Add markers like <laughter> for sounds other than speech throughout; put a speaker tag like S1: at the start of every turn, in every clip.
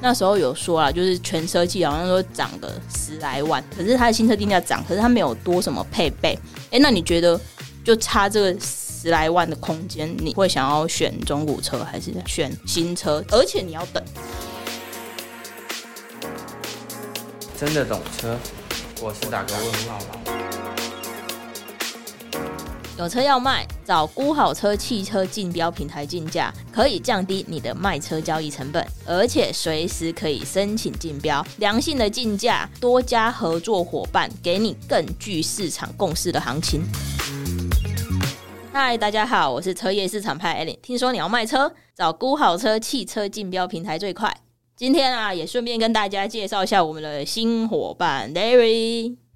S1: 那时候有说啊，就是全车系好像说涨个十来万，可是它的新车定价涨，可是它没有多什么配备。哎，那你觉得就差这个十来万的空间，你会想要选中古车还是选新车？而且你要等。
S2: 真的懂车，我是打个问号吧。
S1: 有车要卖，找估好车汽车竞标平台竞价，可以降低你的卖车交易成本，而且随时可以申请竞标，良性的竞价，多家合作伙伴给你更具市场共识的行情。嗨，大家好，我是车业市场派 Elin。听说你要卖车，找估好车汽车竞标平台最快。今天啊，也顺便跟大家介绍一下我们的新伙伴 Larry。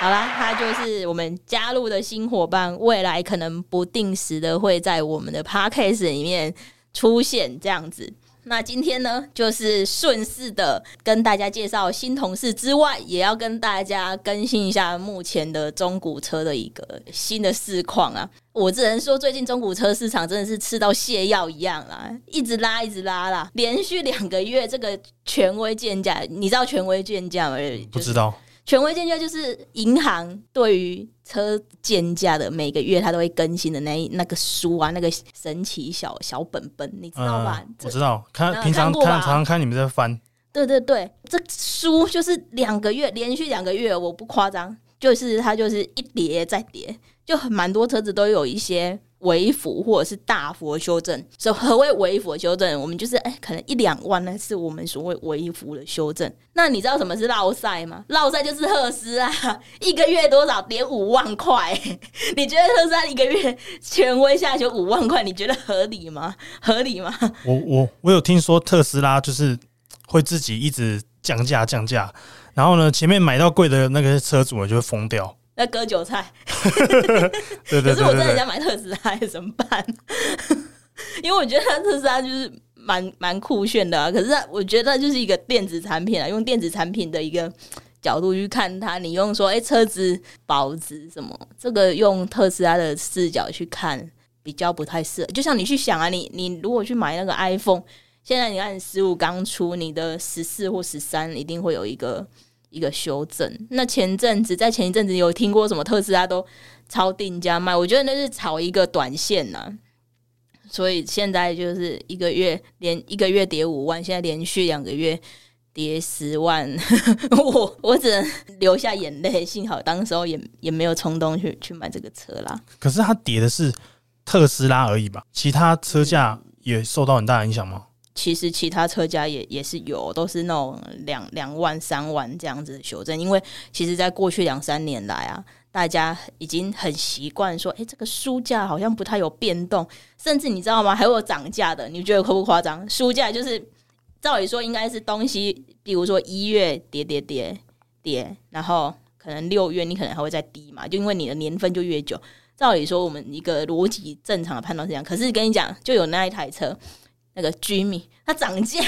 S1: 好啦，他就是我们加入的新伙伴，未来可能不定时的会在我们的 podcast 里面出现这样子。那今天呢，就是顺势的跟大家介绍新同事之外，也要跟大家更新一下目前的中古车的一个新的市况啊。我只能说，最近中古车市场真的是吃到泻药一样啦，一直拉，一直拉啦，连续两个月这个权威鉴价，你知道权威鉴价吗？
S3: 不知道。
S1: 权威鉴价就是银行对于车鉴价的每个月，它都会更新的那那个书啊，那个神奇小小本本，你知道吧？
S3: 嗯、我知道，看平常看常常看你们在翻。
S1: 对对对，这书就是两个月连续两个月，我不夸张，就是它就是一叠再叠，就很蛮多车子都有一些。微幅或者是大幅的修正，所以何谓微幅的修正？我们就是哎、可能一两万呢，是我们所谓微幅的修正。那你知道什么是落赛吗？落赛就是特斯拉 <laughs> 一个月多少跌五万块？你觉得特斯拉一个月权威下修五万块，你觉得合理吗？<laughs> 合理吗？
S3: 我我我有听说特斯拉就是会自己一直降价降价，然后呢，前面买到贵的那个车主呢就会疯掉。
S1: 在割韭菜，<laughs> 可是我真的想买特斯拉，怎么办？<laughs> 因为我觉得特斯拉就是蛮蛮酷炫的啊。可是我觉得就是一个电子产品啊，用电子产品的一个角度去看它，你用说哎、欸、车子保值什么，这个用特斯拉的视角去看比较不太适合。就像你去想啊，你你如果去买那个 iPhone，现在你看十五刚出，你的十四或十三一定会有一个。一个修正。那前阵子，在前一阵子有听过什么特斯拉都超定价卖，我觉得那是炒一个短线呐、啊。所以现在就是一个月连一个月跌五万，现在连续两个月跌十万，<laughs> 我我只能流下眼泪。幸好当时候也也没有冲动去去买这个车啦。
S3: 可是它跌的是特斯拉而已吧？其他车价也受到很大影响吗？
S1: 其实其他车价也也是有，都是那种两两万、三万这样子的修正。因为其实，在过去两三年来啊，大家已经很习惯说，哎，这个书价好像不太有变动，甚至你知道吗？还有涨价的，你觉得夸不夸张？书价就是照理说应该是东西，比如说一月跌跌跌跌，然后可能六月你可能还会再低嘛，就因为你的年份就越久。照理说，我们一个逻辑正常的判断是这样。可是跟你讲，就有那一台车。那个 Jimmy 它涨价，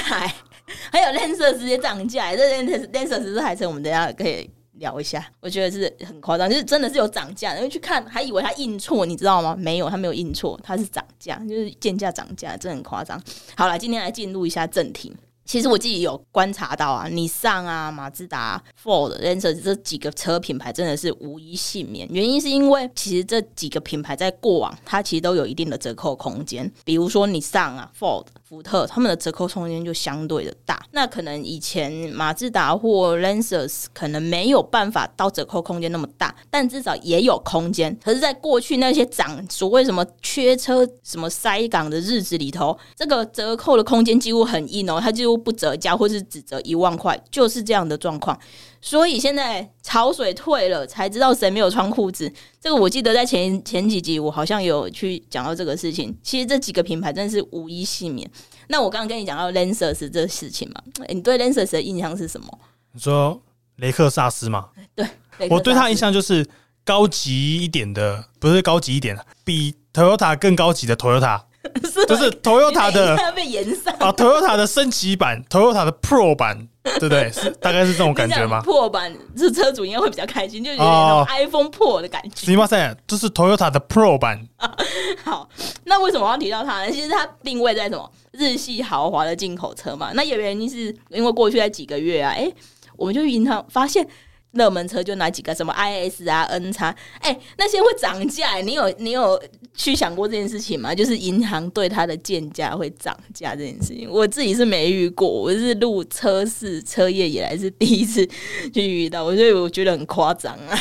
S1: 还有 Lancer 直接涨价，这 Lancer Lancer 这台车我们等下可以聊一下。我觉得是很夸张，就是真的是有涨价，因为去看还以为它印错，你知道吗？没有，它没有印错，它是涨价，就是贱价涨价，真的很夸张。好了，今天来进入一下正题。其实我自己有观察到啊，你上啊、马自达、Ford、r a n e r 这几个车品牌真的是无一幸免。原因是因为其实这几个品牌在过往它其实都有一定的折扣空间，比如说你上啊、Ford。福特他们的折扣空间就相对的大，那可能以前马自达或 Lancers 可能没有办法到折扣空间那么大，但至少也有空间。可是，在过去那些涨所谓什么缺车、什么塞港的日子里头，这个折扣的空间几乎很硬哦，它几乎不折价，或是只折一万块，就是这样的状况。所以现在潮水退了，才知道谁没有穿裤子。这个我记得在前前几集我好像有去讲到这个事情。其实这几个品牌真的是无一幸免。那我刚刚跟你讲到 Lancers 这个事情嘛，你对 Lancers 的印象是什么？
S3: 你说雷克萨斯吗？
S1: 对，
S3: 我对他印象就是高级一点的，不是高级一点，比 Toyota 更高级的 Toyota。<laughs> 就是 Toyota 的
S1: 它被延上
S3: 啊，Toyota 的升级版，Toyota 的 Pro 版，对不对？是大概是这种感觉吗？
S1: 破版是车主应该会比较开心，就有点那种 iPhone Pro 的感觉。
S3: すみません，这是 Toyota 的 Pro 版。<laughs>
S1: 好，那为什么要提到它呢？其实它定位在什么？日系豪华的进口车嘛。那有原因是因为过去在几个月啊，哎、欸，我们就银行发现。 热门车就哪几个？什么 IS 啊、N 叉，哎，那些会涨价。你有你有去想过这件事情吗？就是银行对它的建价会涨价这件事情，我自己是没遇过。我是入车市车业以来是第一次去遇到，所以我觉得很夸张啊。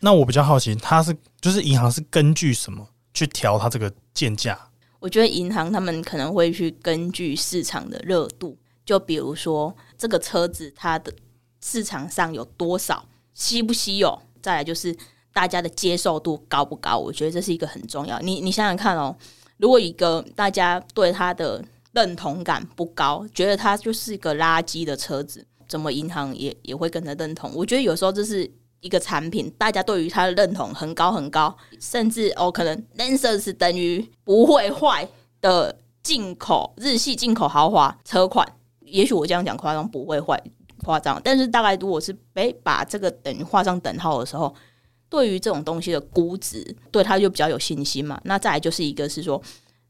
S3: 那我比较好奇，它是就是银行是根据什么去调它这个建价？
S1: 我觉得银行他们可能会去根据市场的热度，就比如说这个车子它的市场上有多少。稀不稀有？再来就是大家的接受度高不高？我觉得这是一个很重要。你你想想看哦，如果一个大家对它的认同感不高，觉得它就是一个垃圾的车子，怎么银行也也会跟着认同？我觉得有时候这是一个产品，大家对于它的认同很高很高，甚至哦，可能 Lancer 是等于不会坏的进口日系进口豪华车款。也许我这样讲夸张，不会坏。夸张，但是大概如果是诶把这个等于画上等号的时候，对于这种东西的估值，对他就比较有信心嘛。那再来就是一个是说，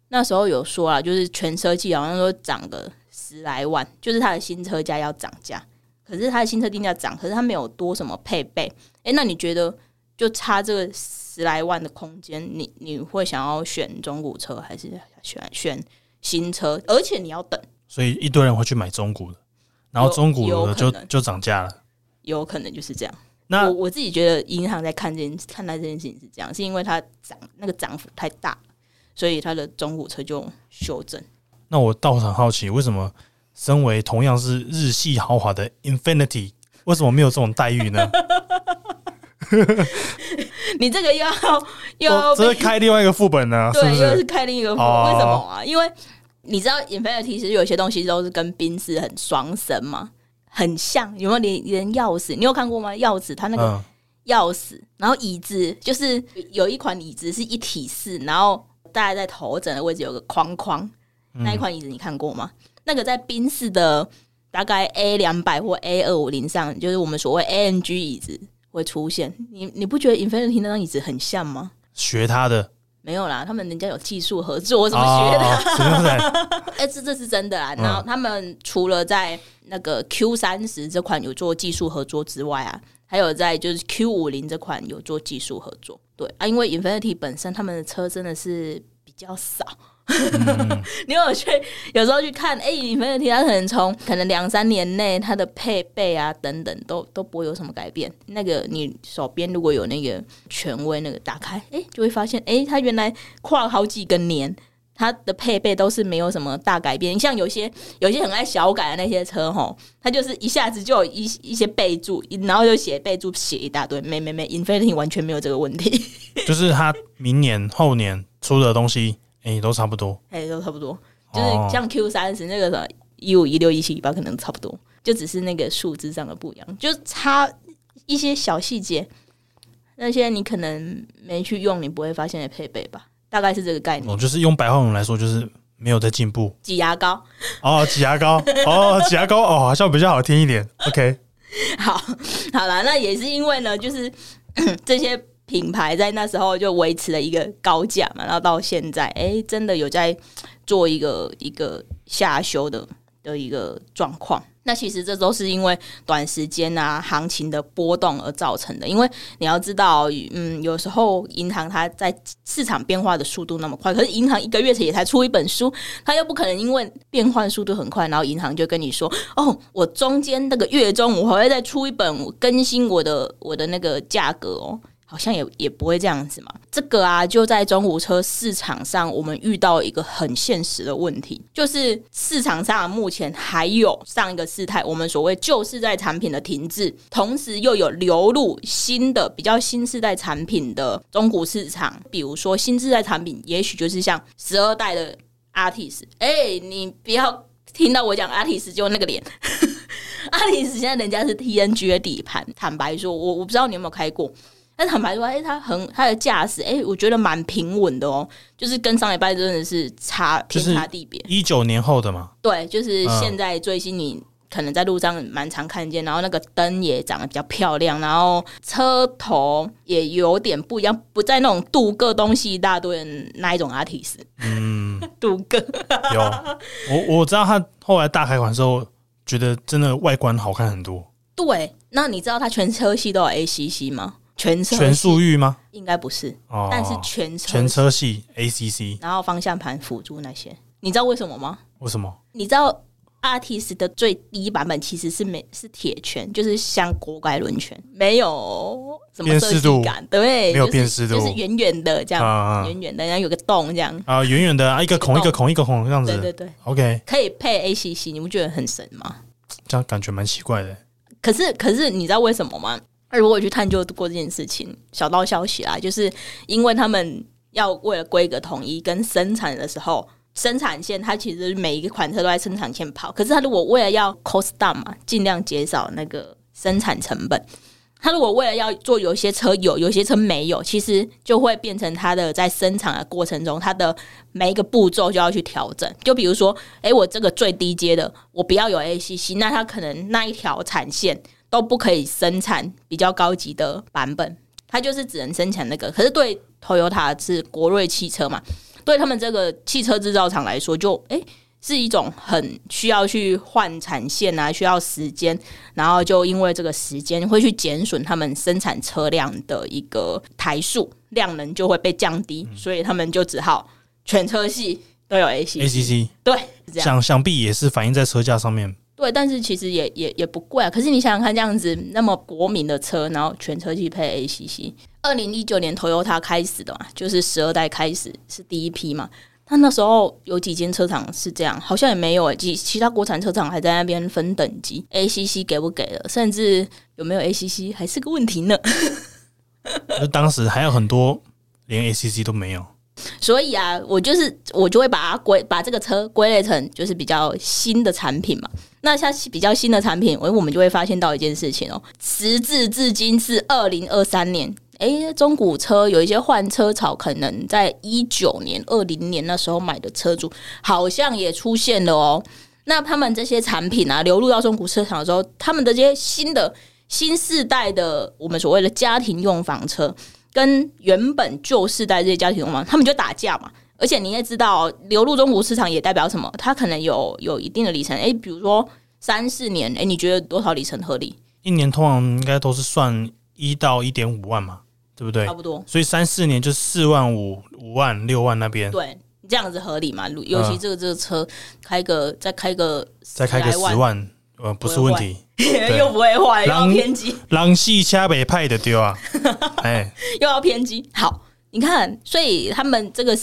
S1: 那时候有说啊，就是全车季好像说涨个十来万，就是他的新车价要涨价，可是他的新车定价涨，可是他没有多什么配备。诶，那你觉得就差这个十来万的空间，你你会想要选中古车还是选选新车？而且你要等，
S3: 所以一堆人会去买中古的。然后中古的就就涨价了，
S1: 有可能就是这样。那我我自己觉得银行在看这件看待这件事情是这样，是因为它涨那个涨幅太大，所以它的中古车就修正。
S3: 那我倒很好奇，为什么身为同样是日系豪华的 Infinity，为什么没有这种待遇呢？<laughs>
S1: 你这个又要又要
S3: 这是开另外一个副本呢？<laughs>
S1: 对，
S3: 是是？
S1: 又是开另一个副本。为什么啊？因为。你知道 Infiniti 其实有些东西都是跟宾士很双生嘛，很像。有没有连连钥匙？你有看过吗？钥匙它那个钥匙，然后椅子就是有一款椅子是一体式，然后大概在头枕的位置有个框框，那一款椅子你看过吗？那个在宾士的大概 A 两百或 A 二五零上，就是我们所谓 AMG 椅子会出现。你你不觉得 Infiniti 那张椅子很像吗？
S3: 学他的。
S1: 没有啦，他们人家有技术合作，我怎么学的？<laughs> 哎、哦欸，这这是真的啦。然后他们除了在那个 Q 三十这款有做技术合作之外啊，还有在就是 Q 五零这款有做技术合作。对啊，因为 Infinity 本身他们的车真的是比较少。嗯、<laughs> 你有去有时候去看，哎、欸，你没有提，他可能从可能两三年内，它的配备啊等等都都不会有什么改变。那个你手边如果有那个权威，那个打开，哎、就会发现，哎、它原来跨了好几个年，它的配备都是没有什么大改变。像有些有些很爱小改的那些车，吼，它就是一下子就有一一些备注，然后就写备注写一大堆，没没没，Infiniti 完全没有这个问题。<laughs> 就是它明年后年出的东西。哎、欸，都差不多。哎、欸，都差不多，就是像 Q 三十那个什么一五一六一七一八，可能差不多，就只是那个数字上的不一样，就差一些小细节。那些你可能没去用，你不会发现的配备吧？大概是这个概念。哦，就是用白话文来说，就是没有在进步。挤牙膏哦，挤牙膏哦，挤牙膏哦，好像比较好听一点。OK，<laughs> 好，好了，那也是因为呢，就是 <clears throat> 这些。品牌在那时候就维持了一个高价嘛，然后到现在，哎、真的有在做一个一个下修的的一个状况。那其实这都是因为短时间啊行情的波动而造成的。因为你要知道，嗯，有时候银行它在市场变化的速度那么快，可是银行一个月前也才出一本书，它又不可能因为变换速度很快，然后银行就跟你说，哦，我中间那个月中我还会再出一本更新我的我的那个价格哦。好像也也不会这样子嘛。这个啊，就在中古车市场上，我们遇到一个很现实的问题，就是市场上目前还有上一个事态，我们所谓旧世代产品的停滞，同时又有流入新的比较新世代产品的中古市场。比如说新世代产品，也许就是像十二代的 Artis，。哎，你不要听到我讲 Artis 就那个脸，<laughs> Altis 现在人家是 TNG 的底盘。坦白说，我我不知道你有没有开过。但坦白说，哎、欸，它很它的驾驶，哎、欸，我觉得蛮平稳的哦，就是跟上礼拜真的是差天差地别。
S3: 一九年后的嘛，
S1: 对，就是现在最新你。可能在路上蛮常看见，然后那个灯也长得比较漂亮，然后车头也有点不一样，不在那种镀铬东西一大堆的那一种阿提斯。嗯，<laughs> 镀铬
S3: 有我我知道他后来大改款之后，觉得真的外观好看很多。
S1: 对，那你知道他全车系都有 ACC 吗？全车
S3: 全速域吗？
S1: 应该不是，
S3: 哦，
S1: 但是全车
S3: 全车系 ACC，
S1: 然后方向盘辅助那些，你知道为什么吗？
S3: 为什么？
S1: 你知道？阿提斯的最低版本其实是没是铁圈，就是像锅盖轮圈，没有什么设计感，对，
S3: 没有辨识度，
S1: 就是圆圆的这样，圆圆的，然后有个洞这样
S3: 啊，圆圆的啊，一个孔一个孔一个孔这样子，
S1: 对对对
S3: ，OK，
S1: 可以配 ACC，你不觉得很神吗？
S3: 这样感觉蛮奇怪的。
S1: 可是可是你知道为什么吗？如果去探究过这件事情，小道消息啦，就是因为他们要为了规格统一跟生产的时候。生产线它其实每一个款车都在生产线跑，可是它如果为了要 cost down 嘛，尽量减少那个生产成本，他如果为了要做有些车有，有些车没有，其实就会变成他的在生产的过程中，它的每一个步骤就要去调整。就比如说，诶、我这个最低阶的，我不要有 ACC，那它可能那一条产线都不可以生产比较高级的版本，它就是只能生产那个。可是对 Toyota 是国瑞汽车嘛。对他们这个汽车制造厂来说，就诶是一种很需要去换产线啊，需要时间，然后就因为这个时间会去减损他们生产车辆的一个台数，量能就会被降低，所以他们就只好全车系都有 ACC，对，
S3: 想想必也是反映在车价上面。
S1: 对，但是其实也也也不贵啊。可是你想想看，这样子那么国民的车，然后全车系配 ACC，二零一九年 Toyota 开始的嘛，就是十二代开始是第一批嘛。但那时候有几间车厂是这样，好像也没有诶、欸。其其他国产车厂还在那边分等级，ACC 给不给了，甚至有没有 ACC 还是个问题呢。<laughs>
S3: 那当时还有很多连 ACC 都没有。
S1: 所以啊，我就是我就会把它归把这个车归类成就是比较新的产品嘛。那像比较新的产品，我我们就会发现到一件事情哦，时至至今是二零二三年，诶，中古车有一些换车潮，可能在一九年、二零年那时候买的车主，好像也出现了哦。那他们这些产品啊，流入到中古市场的时候，他们的这些新的新世代的我们所谓的家庭用房车。跟原本旧世代这些家庭用房，他们就打架嘛。而且你也知道，流入中国市场也代表什么？它可能有有一定的里程。诶，比如说三四年，诶，你觉得多少里程合理？
S3: 一年通常应该都是算一到一点五万嘛，对不对？
S1: 差不多。
S3: 所以三四年就四万五、五万、六万那边。
S1: 对，这样子合理嘛？尤其这个这个车开个再开个
S3: 再开个十万，呃，不是问题。<laughs>
S1: 又不会坏，又要偏激，
S3: 狼系掐北派的丢啊！<laughs> 哎，
S1: 又要偏激。好，你看，所以他们这个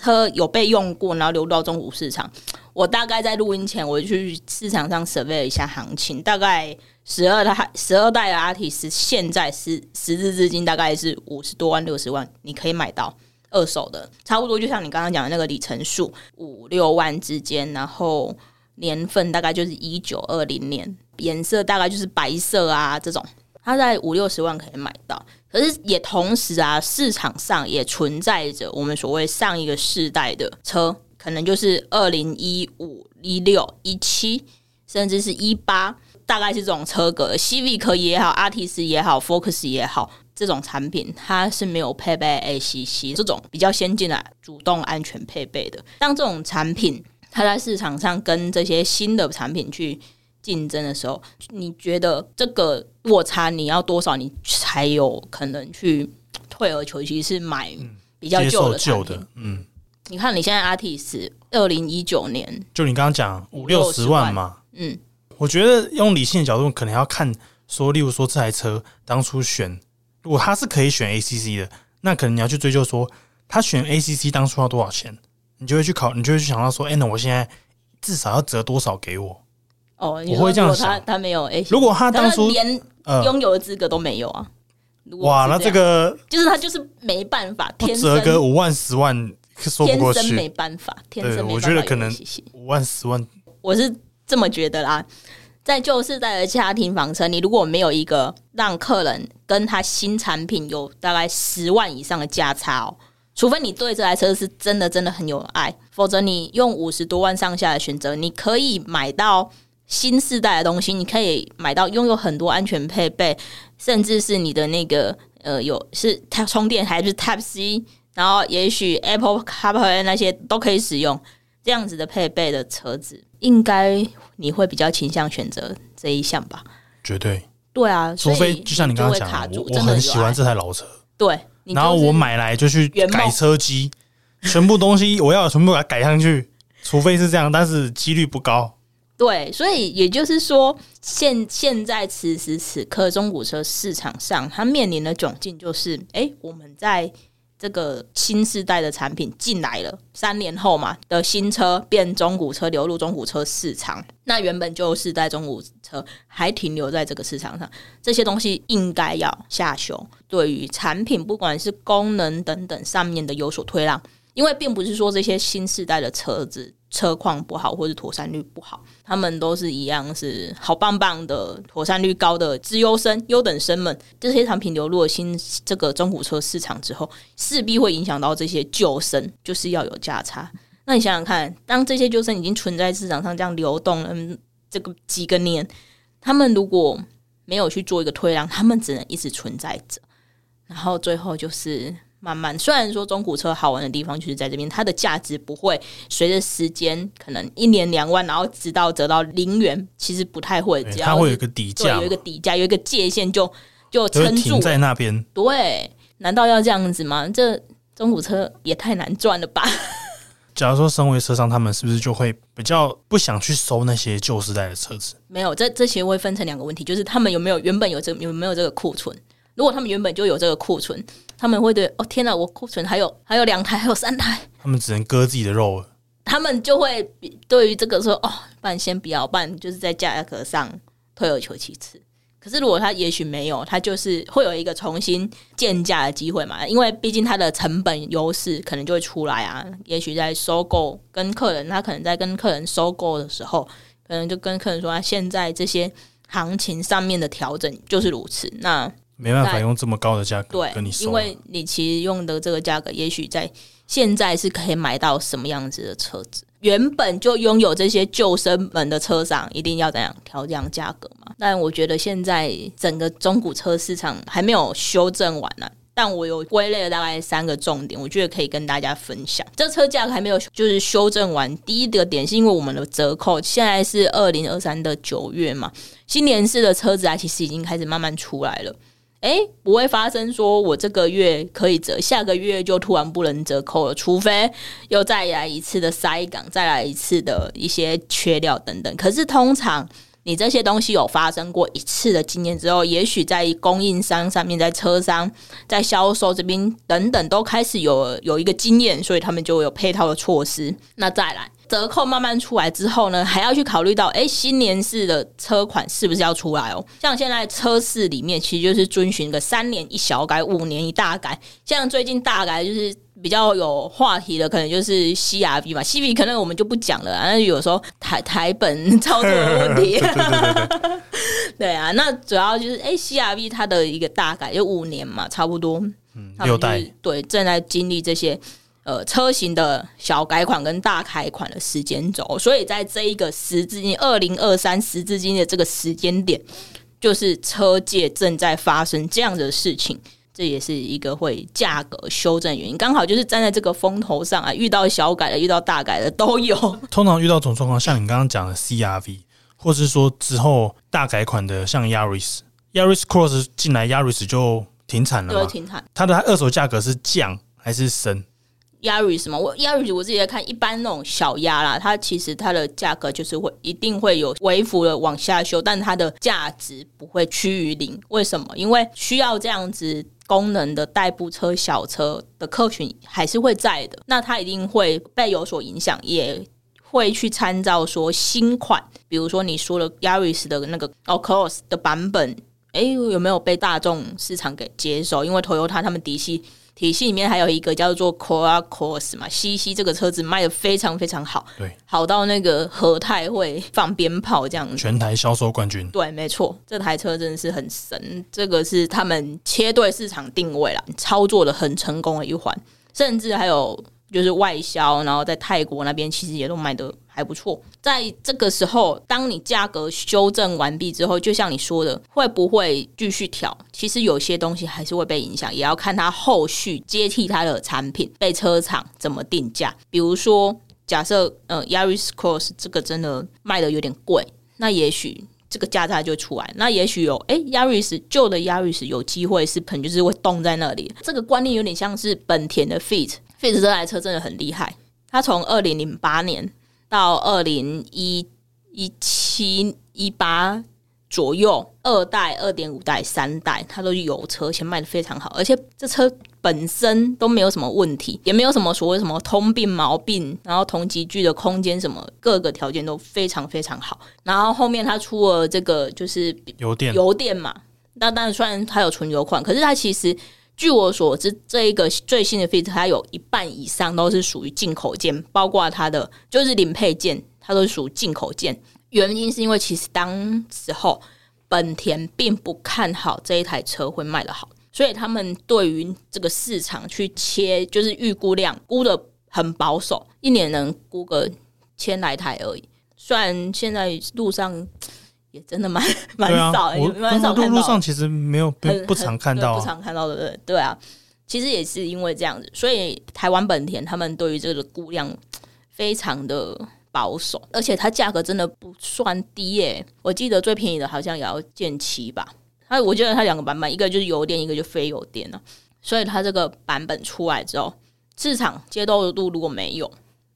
S1: 车有被用过，然后流到中古市场。我大概在录音前，我去市场上 survey 了一下行情，大概十二代十二代的阿提斯，现在是时至至今大概是五十多万、六十万，你可以买到二手的，差不多就像你刚刚讲的那个里程数五六万之间，然后年份大概就是一九二零年。颜色大概就是白色啊，这种它在五六十万可以买到。可是也同时啊，市场上也存在着我们所谓上一个世代的车，可能就是二零一五、一六、一七，甚至是一八，大概是这种车格，Civic 也好，Altis 也好，Focus 也好，这种产品它是没有配备 ACC 这种比较先进的主动安全配备的。当这种产品它在市场上跟这些新的产品去竞争的时候，你觉得这个落差你要多少，你才有可能去退而求其次买比较旧的旧的？
S3: 嗯，
S1: 你看你现在阿提斯二零一九年，
S3: 就你刚刚讲五六十万嘛，
S1: 嗯，
S3: 我觉得用理性的角度，可能要看说，例如说这台车当初选，如果他是可以选 ACC 的，那可能你要去追究说，他选 ACC 当初要多少钱，你就会去考，你就会去想到说，哎、欸，那我现在至少要折多少给我？
S1: 哦，
S3: 我会这样想。
S1: 他他没有 A，
S3: 如果他当初
S1: 连拥有的资格都没有啊，
S3: 哇，那这个
S1: 就是他就是没办法，天
S3: 折个五万十万说不过去，
S1: 天生没办法，天生没办法。
S3: 我觉得可能五万十万，
S1: 我是这么觉得啦。在旧世代的家庭房车，你如果没有一个让客人跟他新产品有大概十万以上的价差哦，除非你对这台车是真的真的很有爱，否则你用五十多万上下的选择，你可以买到新世代的东西，你可以买到拥有很多安全配备，甚至是你的那个呃有是它充电还是 Type C，然后也许 Apple CarPlay 那些都可以使用这样子的配备的车子，应该。你会比较倾向选择这一项吧？
S3: 绝对，
S1: 对啊，
S3: 除非就像你刚刚讲的，我我很喜欢这台老车，
S1: 对，
S3: 然后我买来就去改车机，全部东西我要全部把它改上去，除非是这样，但是几率不高。
S1: 对，所以也就是说，现现在此时此刻，中古车市场上它面临的窘境就是，哎，我们在。这个新世代的产品进来了，三年后嘛的新车变中古车流入中古车市场，那原本就是在中古车还停留在这个市场上，这些东西应该要下修，对于产品不管是功能等等上面的有所推让，因为并不是说这些新世代的车子。车况不好，或是妥善率不好，他们都是一样，是好棒棒的妥善率高的资优生、优等生们。这些产品流入了新这个中古车市场之后，势必会影响到这些旧生，就是要有价差。那你想想看，当这些旧生已经存在市场上这样流动了这个几个年，他们如果没有去做一个退让，他们只能一直存在着，然后最后就是。慢慢，虽然说中古车好玩的地方就是在这边，它的价值不会随着时间可能一年两万，然后直到折到零元，其实不太会。这样
S3: 它会有一个底价，
S1: 有一个底价，有一个界限就，就就撑住
S3: 在那边。
S1: 对，难道要这样子吗？这中古车也太难赚了吧？<laughs>
S3: 假如说身为车商，他们是不是就会比较不想去收那些旧时代的车子？
S1: 没有，这这些会分成两个问题，就是他们有没有原本有这有没有这个库存？如果他们原本就有这个库存，他们会对哦天哪，我库存还有还有两台，还有三台，
S3: 他们只能割自己的肉了。
S1: 他们就会对于这个说哦，不然先不要办，就是在价格上退而求其次。可是如果他也许没有，他就是会有一个重新建价的机会嘛，因为毕竟它的成本优势可能就会出来啊。也许在收购跟客人，他可能在跟客人收购的时候，可能就跟客人说，他现在这些行情上面的调整就是如此。那
S3: 没办法用这么高的价格跟你
S1: 收，因为你其实用的这个价格，也许在现在是可以买到什么样子的车子。原本就拥有这些救生门的车商，一定要怎样调降价格嘛？但我觉得现在整个中古车市场还没有修正完呢、啊。但我有归类了大概三个重点，我觉得可以跟大家分享。这车价格还没有就是修正完。第一个点是因为我们的折扣现在是二零二三的九月嘛，新年式的车子啊，其实已经开始慢慢出来了。哎，不会发生说我这个月可以折，下个月就突然不能折扣了，除非又再来一次的塞港，再来一次的一些缺料等等。可是通常你这些东西有发生过一次的经验之后，也许在供应商上面，在车商、在销售这边等等，都开始有有一个经验，所以他们就有配套的措施。那再来。折扣慢慢出来之后呢，还要去考虑到，哎、欸，新年式的车款是不是要出来哦？像现在车市里面，其实就是遵循个三年一小改，五年一大改。像最近大改就是比较有话题的，可能就是 CRV 嘛，CRV 可能我们就不讲了，那有时候台台本 <laughs> 操作的问题。对啊，那主要就是哎、欸、CRV 它的一个大改，就五年嘛，差不多。嗯，六代对，正在经历这些。呃，车型的小改款跟大改款的时间轴，所以在这一个十至今二零二三时至今的这个时间点，就是车界正在发生这样的事情，这也是一个会价格修正原因。刚好就是站在这个风头上啊，遇到小改的，遇到大改的都有。
S3: 通常遇到这种状况，像你刚刚讲的 CRV，或是说之后大改款的，像 Yaris，Yaris Cross 进来，Yaris 就停产了，
S1: 对，停产。
S3: 它的二手价格是降还是升
S1: ？Yaris 嘛，我 Yaris 我自己在看，一般那种小压啦，它其实它的价格就是会一定会有微幅的往下修，但它的价值不会趋于零。为什么？因为需要这样子功能的代步车、小车的客群还是会在的，那它一定会被有所影响，也会去参照说新款，比如说你说了 Yaris 的那个 Cross 的版本，诶，有没有被大众市场给接受？因为 Toyota 他们底细。体系里面还有一个叫做 Corolla Cross 嘛，CC 这个车子卖的非常非常好，
S3: 对，
S1: 好到那个和泰会放鞭炮这样子，
S3: 全台销售冠军。
S1: 对，没错，这台车真的是很神，这个是他们切对市场定位了，操作的很成功的一环，甚至还有。就是外销，然后在泰国那边其实也都卖得还不错。在这个时候，当你价格修正完毕之后，就像你说的，会不会继续调？其实有些东西还是会被影响，也要看它后续接替它的产品被车厂怎么定价。比如说，假设呃，Yaris Cross 这个真的卖的有点贵，那也许这个价差就出来。那也许有哎，Yaris 旧的 Yaris 有机会是可能就是会冻在那里。这个观念有点像是本田的 Fit。Fit 这台车真的很厉害，它从二零零八年到二零一一七一八左右，二代、二点五代、三代，它都是油车，而且卖的非常好，而且这车本身都没有什么问题，也没有什么所谓什么通病毛病，然后同级距的空间什么各个条件都非常非常好。然后后面它出了这个就是
S3: 油电
S1: 油电嘛，那当然虽然它有纯油款，可是它其实。据我所知，这一个最新的 Fit 它有一半以上都是属于进口件，包括它的就是零配件，它都是属于进口件。原因是因为其实当时候本田并不看好这一台车会卖得好，所以他们对于这个市场去切，就是预估量估得很保守，一年能估个千来台而已。虽然现在路上。也真的蛮 <laughs> 蛮少，蛮、啊、少看到。
S3: 路上其实没有不不常看到、啊，
S1: 不常看到的，对对啊。其实也是因为这样子，所以台湾本田他们对于这个估量非常的保守，而且它价格真的不算低耶、欸。我记得最便宜的好像也要见七吧。它我觉得它两个版本，一个就是油电，一个就非油电了。所以它这个版本出来之后，市场接受度如果没有。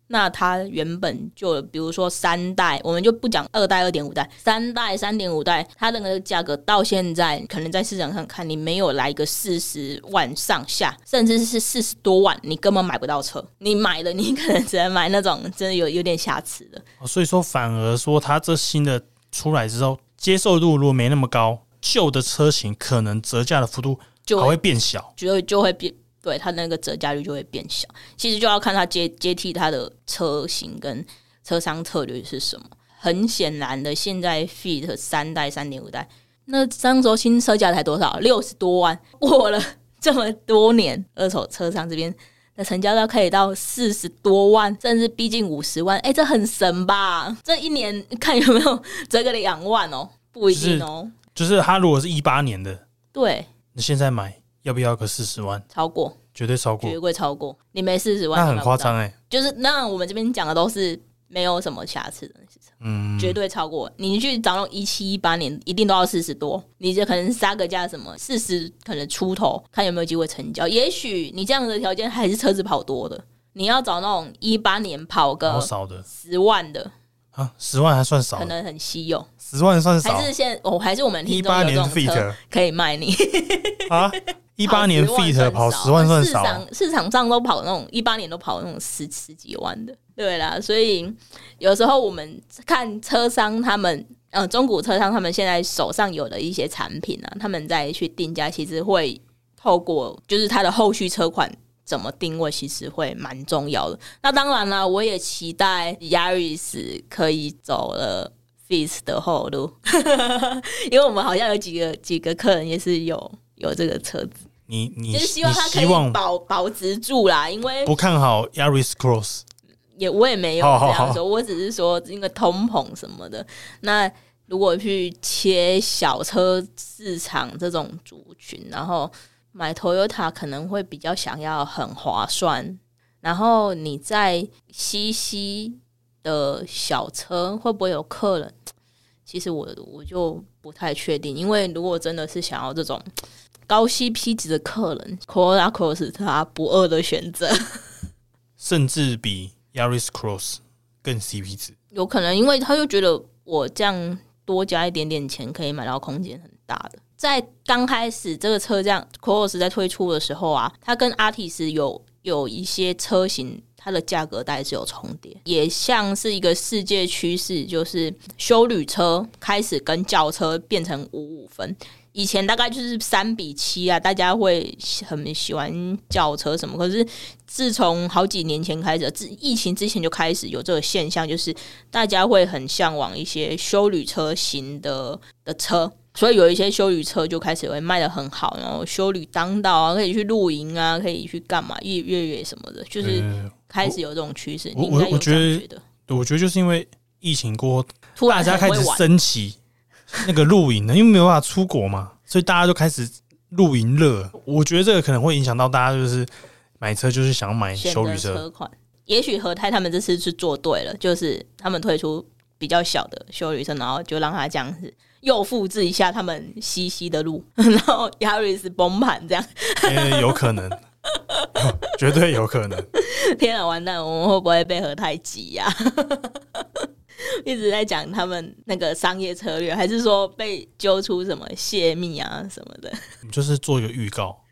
S1: 那它原本就，比如说三代，我们就不讲二代、二点五代，三代、三点五代，它的那个价格到现在，可能在市场上看，你没有来个四十万上下，甚至是四十多万，你根本买不到车。你买了，你可能只能买那种真的有有点瑕疵的。
S3: 所以说，反而说它这新的出来之后，接受度如果没那么高，旧的车型可能折价的幅度就还会变小，
S1: 就就会变。对，它那个折价率就会变小，其实就要看它接接替它的车型跟车商策略是什么。很显然的，现在 Fit 三代、三点五代，那当时新车价才多少？六十多万，过了 <laughs> 这么多年，二手车商这边的成交量可以到四十多万，甚至逼近五十万。哎，这很神吧？这一年看有没有 <laughs> 折个两万哦？不一定哦。
S3: 就是、就是、他如果是一八年的，
S1: 对，
S3: 你现在买。要不要个四十万？
S1: 超过，
S3: 绝对超过，
S1: 绝对超过。你没四十万，
S3: 那很夸张哎。
S1: 就是那我们这边讲的都是没有什么瑕疵的嗯，绝对超过。你去找那种一七一八年，一定都要四十多。你就可能杀个价什么四十，可能出头，看有没有机会成交。也许你这样的条件还是车子跑多的。你要找那种一八年跑个少的十万的
S3: 啊，十万还算少，
S1: 可能很稀有。
S3: 十万算少，
S1: 还是现哦，还是我们一八年 Fit 可以卖你
S3: 啊？<laughs> 一八年 Fit 跑十万算少，市场
S1: 市场上都跑那种一八年都跑那种十十几万的，对啦。所以有时候我们看车商他们，呃，中古车商他们现在手上有的一些产品啊，他们再去定价，其实会透过就是它的后续车款怎么定位，其实会蛮重要的。那当然了，我也期待 Yaris 可以走了 Fit 的后路，<laughs> 因为我们好像有几个几个客人也是有。有这个车子，
S3: 你你
S1: 就是希望他可以保保值住啦，因为
S3: 不看好 Yaris Cross，
S1: 也我也没有这样说，我只是说因为通膨什么的。那如果去切小车市场这种族群，然后买 Toyota 可能会比较想要很划算，然后你在西西的小车会不会有客人？其实我我就不太确定，因为如果真的是想要这种。高 CP 值的客人，Corolla Cross 是他不二的选择，
S3: 甚至比 Yaris Cross 更 CP 值。
S1: 有可能，因为他就觉得我这样多加一点点钱，可以买到空间很大的。在刚开始这个车这样 Cross 在推出的时候啊，它跟 Artis 有有一些车型，它的价格带是有重叠，也像是一个世界趋势，就是修旅车开始跟轿车变成五五分。以前大概就是三比七啊，大家会很喜欢轿车什么。可是自从好几年前开始，自疫情之前就开始有这个现象，就是大家会很向往一些修旅车型的的车，所以有一些修旅车就开始会卖的很好，然后修旅当道啊，可以去露营啊，可以去干嘛越越野什么的，就是开始有这种趋势。你应该有这样觉得？
S3: 我觉得就是因为疫情过后，大家开始升级。那个露营呢，因为没有办法出国嘛，所以大家就开始露营热。我觉得这个可能会影响到大家，就是买车就是想要买休旅车，
S1: 车款。也许和泰他们这次是做对了，就是他们推出比较小的修旅车，然后就让他这样子又复制一下他们西西的路，<laughs> 然后 Yaris 崩盘这样，
S3: 欸，有可能，<laughs> 绝对有可能。
S1: 天啊，完蛋，我们会不会被何太挤呀？<laughs> 一直在讲他们那个商业策略，还是说被揪出什么泄密啊什么的？<laughs>
S3: 就是做一个预告。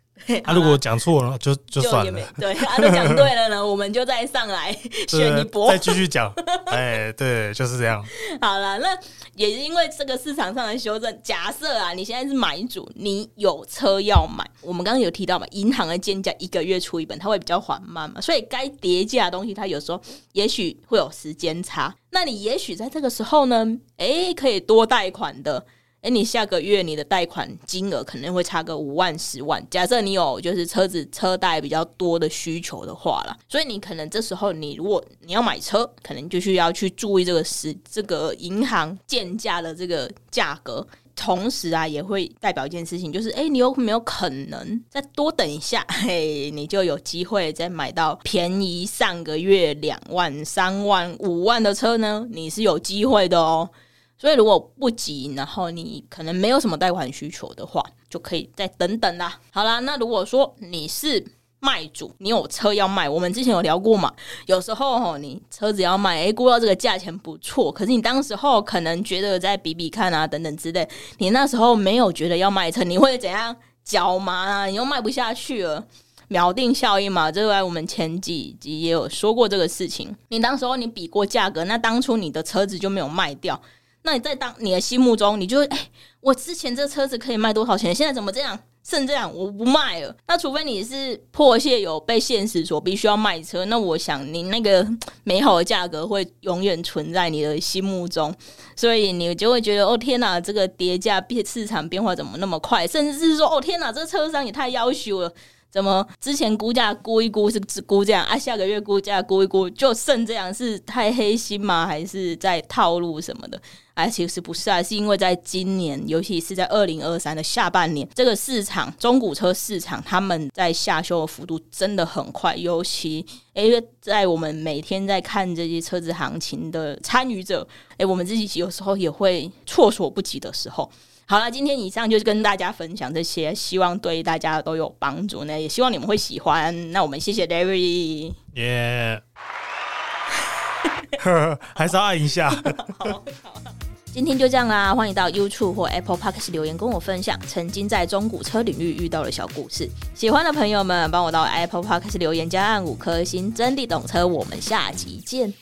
S3: 他、啊、如果讲错了，就就算了。
S1: 对，他都讲对了呢，<laughs> 我们就再上来选一波，
S3: 再继续讲。<laughs> 哎，对，就是这样。
S1: 好了，那也是因为这个市场上的修正。假设啊，你现在是买主，你有车要买，我们刚刚有提到嘛，银行的建价一个月出一本，它会比较缓慢嘛，所以该叠价的东西，它有时候也许会有时间差。那你也许在这个时候呢，哎、欸，可以多贷款的。哎，你下个月你的贷款金额可能会差个五万、十万。假设你有就是车子车贷比较多的需求的话啦，所以你可能这时候你如果你要买车，可能就需要去注意这个时这个银行建价的这个价格。同时啊，也会代表一件事情，就是哎，你有没有可能再多等一下？<laughs> 嘿，你就有机会再买到便宜上个月两万、三万、五万的车呢？你是有机会的哦。所以如果不急，然后你可能没有什么贷款需求的话，就可以再等等啦。好啦，那如果说你是卖主，你有车要卖，我们之前有聊过嘛？有时候吼，你车子要卖，诶，估到这个价钱不错，可是你当时候可能觉得再比比看啊，等等之类，你那时候没有觉得要卖车，你会怎样？脚麻啊，你又卖不下去了，锚定效应嘛？这个我们前几集也有说过这个事情。你当时候你比过价格，那当初你的车子就没有卖掉。那你在当你的心目中，你就会哎、我之前这车子可以卖多少钱？现在怎么这样？剩这样，我不卖了。那除非你是迫切有被现实所逼需要卖车，那我想你那个美好的价格会永远存在你的心目中，所以你就会觉得哦天哪，这个跌价变市场变化怎么那么快？甚至是说哦天哪，这车商也太夭寿了。怎么之前估价估一估是只估这样啊？下个月估价估一估就剩这样，是太黑心吗？还是在套路什么的？哎、其实不是啊，是因为在今年，尤其是在二零二三的下半年，这个市场中古车市场他们在下修的幅度真的很快。尤其哎，在我们每天在看这些车子行情的参与者，哎，我们自己有时候也会措手不及的时候。好了，今天以上就是跟大家分享这些，希望对大家都有帮助呢，也希望你们会喜欢。那我们谢谢 David，
S3: 耶，<laughs> 还是要按一下。
S1: 好，好，今天就这样啦，欢迎到 YouTube 或 Apple Podcast 留言跟我分享曾经在中古车领域遇到的小故事。喜欢的朋友们，帮我到 Apple Podcast 留言加按五颗星，真的懂车。我们下集见。